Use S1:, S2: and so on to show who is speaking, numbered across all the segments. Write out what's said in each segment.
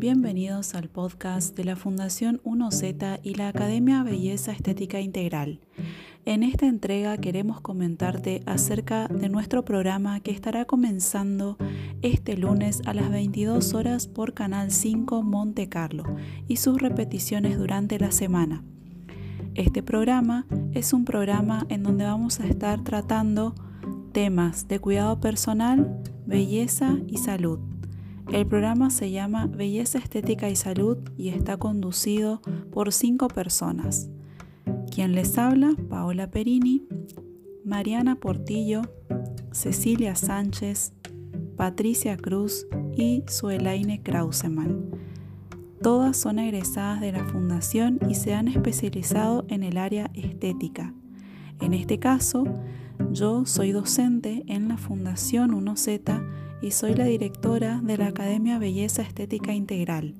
S1: bienvenidos al podcast de la Fundación 1Z y la Academia Belleza Estética Integral. En esta entrega queremos comentarte acerca de nuestro programa que estará comenzando este lunes a las 22 horas por Canal 5 Monte Carlo y sus repeticiones durante la semana. Este programa es un programa en donde vamos a estar tratando temas de cuidado personal, belleza y salud. El programa se llama Belleza Estética y Salud y está conducido por cinco personas. Quien les habla, Paola Perini, Mariana Portillo, Cecilia Sánchez, Patricia Cruz y Suelaine Krauseman. Todas son egresadas de la Fundación y se han especializado en el área estética. En este caso, yo soy docente en la Fundación 1Z y soy la directora de la Academia Belleza Estética Integral.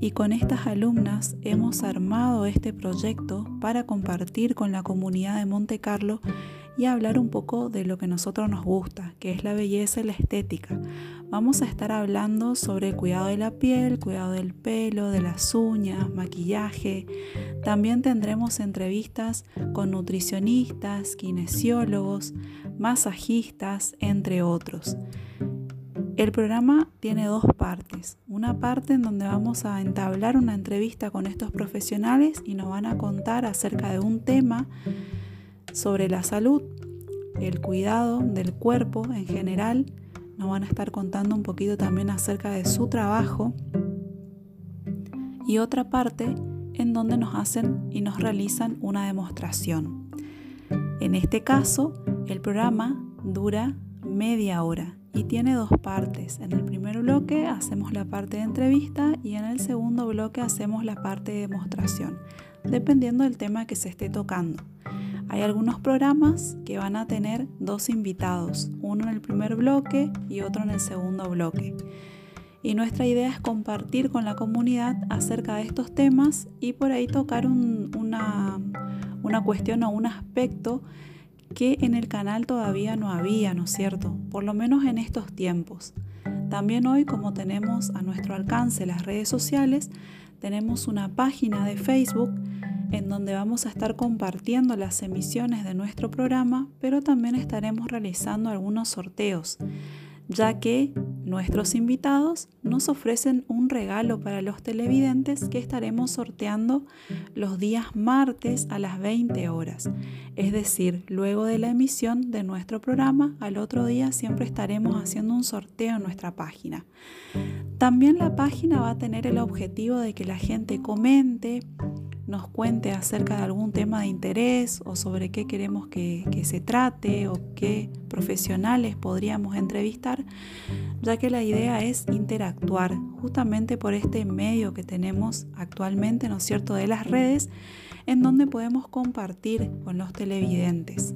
S1: Y con estas alumnas hemos armado este proyecto para compartir con la comunidad de Monte Carlo y hablar un poco de lo que a nosotros nos gusta, que es la belleza y la estética. Vamos a estar hablando sobre el cuidado de la piel, cuidado del pelo, de las uñas, maquillaje. También tendremos entrevistas con nutricionistas, kinesiólogos, masajistas, entre otros. El programa tiene dos partes. Una parte en donde vamos a entablar una entrevista con estos profesionales y nos van a contar acerca de un tema sobre la salud, el cuidado del cuerpo en general. Nos van a estar contando un poquito también acerca de su trabajo. Y otra parte en donde nos hacen y nos realizan una demostración. En este caso, el programa dura media hora y tiene dos partes. En el primer bloque hacemos la parte de entrevista y en el segundo bloque hacemos la parte de demostración, dependiendo del tema que se esté tocando. Hay algunos programas que van a tener dos invitados, uno en el primer bloque y otro en el segundo bloque. Y nuestra idea es compartir con la comunidad acerca de estos temas y por ahí tocar una, una cuestión o un aspecto que en el canal todavía no había, ¿no es cierto? Por lo menos en estos tiempos. También hoy, como tenemos a nuestro alcance las redes sociales, tenemos una página de Facebook en donde vamos a estar compartiendo las emisiones de nuestro programa, pero también estaremos realizando algunos sorteos ya que nuestros invitados nos ofrecen un regalo para los televidentes que estaremos sorteando los días martes a las 20 horas. Es decir, luego de la emisión de nuestro programa, al otro día siempre estaremos haciendo un sorteo en nuestra página. También la página va a tener el objetivo de que la gente comente, nos cuente acerca de algún tema de interés o sobre qué queremos que, se trate o qué profesionales podríamos entrevistar, ya que la idea es interactuar justamente por este medio que tenemos actualmente, ¿no es cierto?, de las redes, en donde podemos compartir con los televidentes.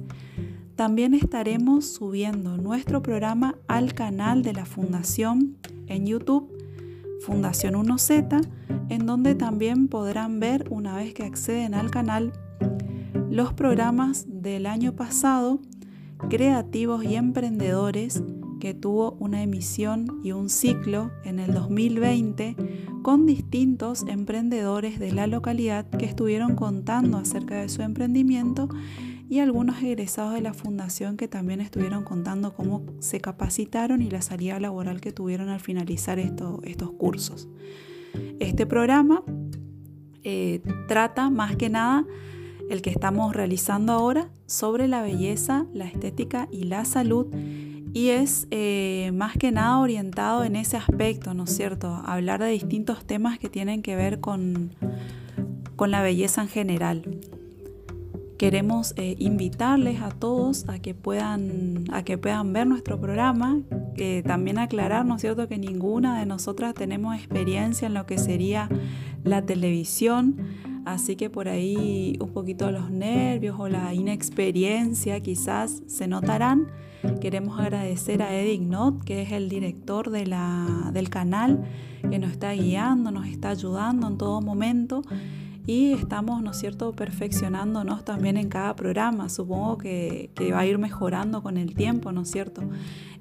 S1: También estaremos subiendo nuestro programa al canal de la Fundación en YouTube Fundación 1Z, en donde también podrán ver una vez que acceden al canal los programas del año pasado, creativos y emprendedores, que tuvo una emisión y un ciclo en el 2020 con distintos emprendedores de la localidad que estuvieron contando acerca de su emprendimiento y algunos egresados de la fundación que también estuvieron contando cómo se capacitaron y la salida laboral que tuvieron al finalizar estos cursos. Este programa eh, trata más que nada el que estamos realizando ahora sobre la belleza, la estética y la salud y es eh, más que nada orientado en ese aspecto, ¿no es cierto? Hablar de distintos temas que tienen que ver con, con la belleza en general queremos eh, invitarles a todos a que puedan a que puedan ver nuestro programa que también aclarar no es cierto que ninguna de nosotras tenemos experiencia en lo que sería la televisión. Así que por ahí un poquito los nervios o la inexperiencia quizás se notarán. Queremos agradecer a Edic Not que es el director de la, del canal que nos está guiando nos está ayudando en todo momento y estamos, ¿no es cierto?, perfeccionándonos también en cada programa. Supongo que, va a ir mejorando con el tiempo, ¿no es cierto?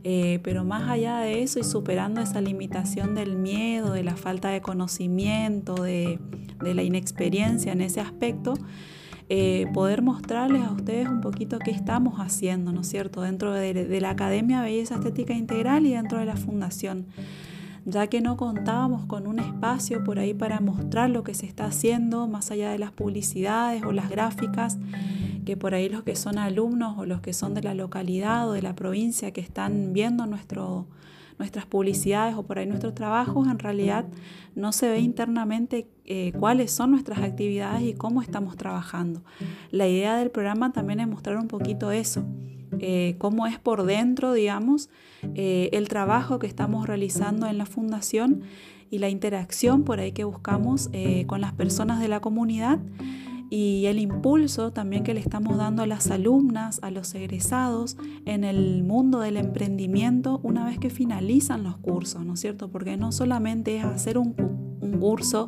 S1: Eh, pero más allá de eso y superando esa limitación del miedo, de la falta de conocimiento, de, la inexperiencia en ese aspecto, eh, poder mostrarles a ustedes un poquito qué estamos haciendo, ¿no es cierto?, dentro de, de la Academia Belleza Estética Integral y dentro de la Fundación ya que no contábamos con un espacio por ahí para mostrar lo que se está haciendo, más allá de las publicidades o las gráficas, que por ahí los que son alumnos o los que son de la localidad o de la provincia que están viendo nuestro, nuestras publicidades o por ahí nuestros trabajos, en realidad no se ve internamente eh, cuáles son nuestras actividades y cómo estamos trabajando. La idea del programa también es mostrar un poquito eso eh, cómo es por dentro, digamos, eh, el trabajo que estamos realizando en la fundación y la interacción por ahí que buscamos eh, con las personas de la comunidad y el impulso también que le estamos dando a las alumnas, a los egresados en el mundo del emprendimiento una vez que finalizan los cursos, ¿no es cierto? Porque no solamente es hacer un, un curso,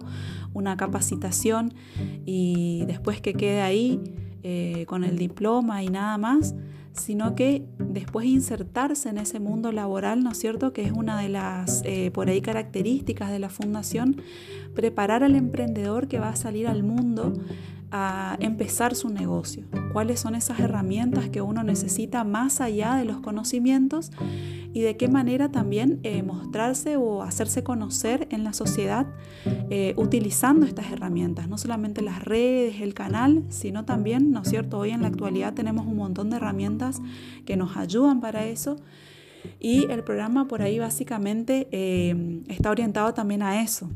S1: una capacitación y después que quede ahí con el diploma y nada más, sino que después insertarse en ese mundo laboral, ¿no es cierto? Que es una de las, eh, por ahí, características de la fundación, preparar al emprendedor que va a salir al mundo a empezar su negocio. ¿Cuáles son esas herramientas que uno necesita más allá de los conocimientos? Y de qué manera también eh, mostrarse o hacerse conocer en la sociedad eh, utilizando estas herramientas, no solamente las redes, el canal, sino también, ¿no es cierto? Hoy en la actualidad tenemos un montón de herramientas que nos ayudan para eso y el programa por ahí básicamente eh, está orientado también a eso.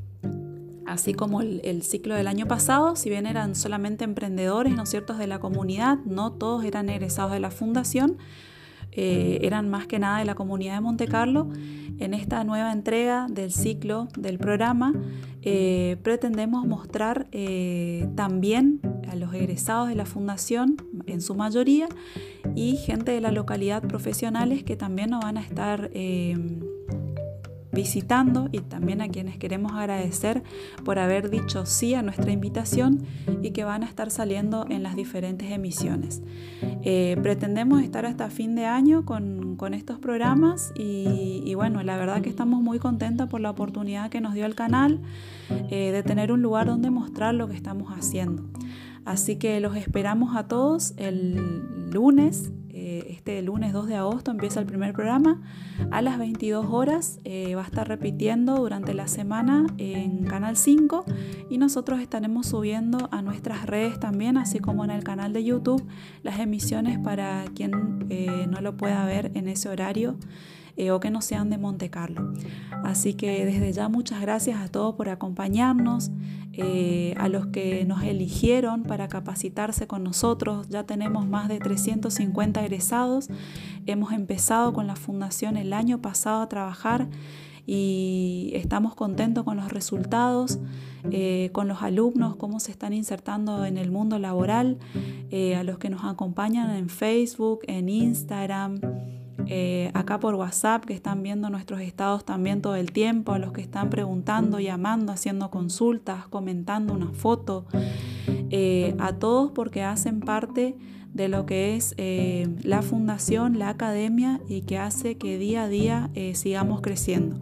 S1: Así como el, el, ciclo del año pasado, si bien eran solamente emprendedores, ¿no es cierto?, de la comunidad, no todos eran egresados de la fundación, eh, eran más que nada de la comunidad de Monte Carlo. En esta nueva entrega del ciclo del programa eh, pretendemos mostrar eh, también a los egresados de la fundación, en su mayoría, y gente de la localidad profesionales que también nos van a estar visitando y también a quienes queremos agradecer por haber dicho sí a nuestra invitación y que van a estar saliendo en las diferentes emisiones. Eh, pretendemos estar hasta fin de año con, con estos programas y, bueno, la verdad que estamos muy contentos por la oportunidad que nos dio el canal eh, de tener un lugar donde mostrar lo que estamos haciendo. Así que los esperamos a todos el lunes este lunes 2 de agosto empieza el primer programa a las 22 horas. Eh, va a estar repitiendo durante la semana en Canal 5 y nosotros estaremos subiendo a nuestras redes también, así como en el canal de YouTube, las emisiones para quien eh, no lo pueda ver en ese horario. Eh, o que no sean de Monte Carlo. Así que desde ya muchas gracias a todos por acompañarnos, eh, a los que nos eligieron para capacitarse con nosotros. Ya tenemos más de 350 egresados. Hemos empezado con la fundación el año pasado a trabajar y estamos contentos con los resultados, eh, con los alumnos, cómo se están insertando en el mundo laboral, a los que nos acompañan en Facebook, en Instagram. Eh, acá por WhatsApp que están viendo nuestros estados también todo el tiempo, a los que están preguntando, llamando, haciendo consultas, comentando una foto, eh, a todos porque hacen parte de lo que es eh, la fundación, la academia y que hace que día a día eh, sigamos creciendo.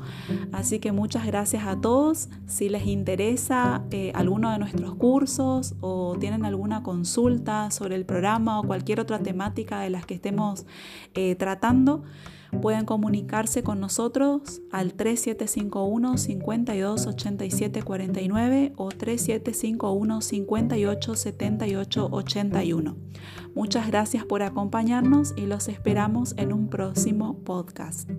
S1: Así que muchas gracias a todos. Si les interesa eh, alguno de nuestros cursos o tienen alguna consulta sobre el programa o cualquier otra temática de las que estemos tratando, pueden comunicarse con nosotros al 3751 52 87 49 o 3751 58 78 81. Muchas gracias por acompañarnos y los esperamos en un próximo podcast.